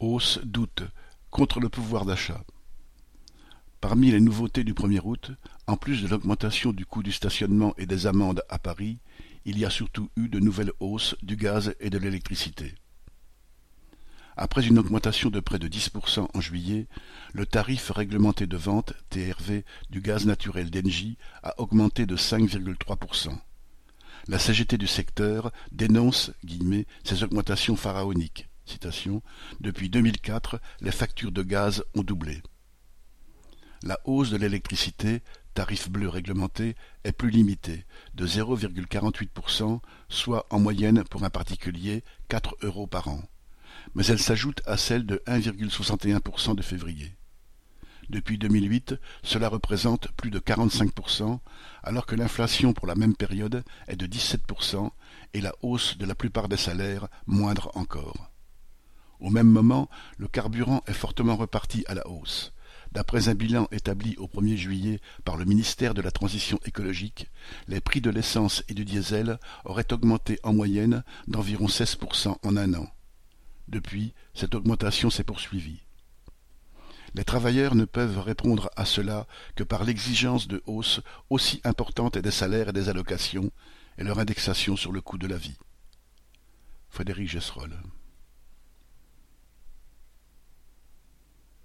Hausse d'août, contre le pouvoir d'achat. Parmi les nouveautés du 1er août, en plus de l'augmentation du coût du stationnement et des amendes à Paris, il y a surtout eu de nouvelles hausses du gaz et de l'électricité. Après une augmentation de près de 10% en juillet, le tarif réglementé de vente TRV du gaz naturel d'Engie a augmenté de 5,3%. La CGT du secteur dénonce ces augmentations pharaoniques. Citation, Depuis 2004, les factures de gaz ont doublé. La hausse de l'électricité, tarif bleu réglementé, est plus limitée, de 0,48%, soit en moyenne pour un particulier 4 euros par an mais elle s'ajoute à celle de 1,61% de février. Depuis 2008, cela représente plus de 45%, alors que l'inflation pour la même période est de 17% et la hausse de la plupart des salaires moindre encore. Au même moment, le carburant est fortement reparti à la hausse. D'après un bilan établi au 1er juillet par le ministère de la Transition écologique, les prix de l'essence et du diesel auraient augmenté en moyenne d'environ 16% en un an. Depuis, cette augmentation s'est poursuivie. Les travailleurs ne peuvent répondre à cela que par l'exigence de hausse aussi importante des salaires et des allocations et leur indexation sur le coût de la vie. Frédéric Gesserol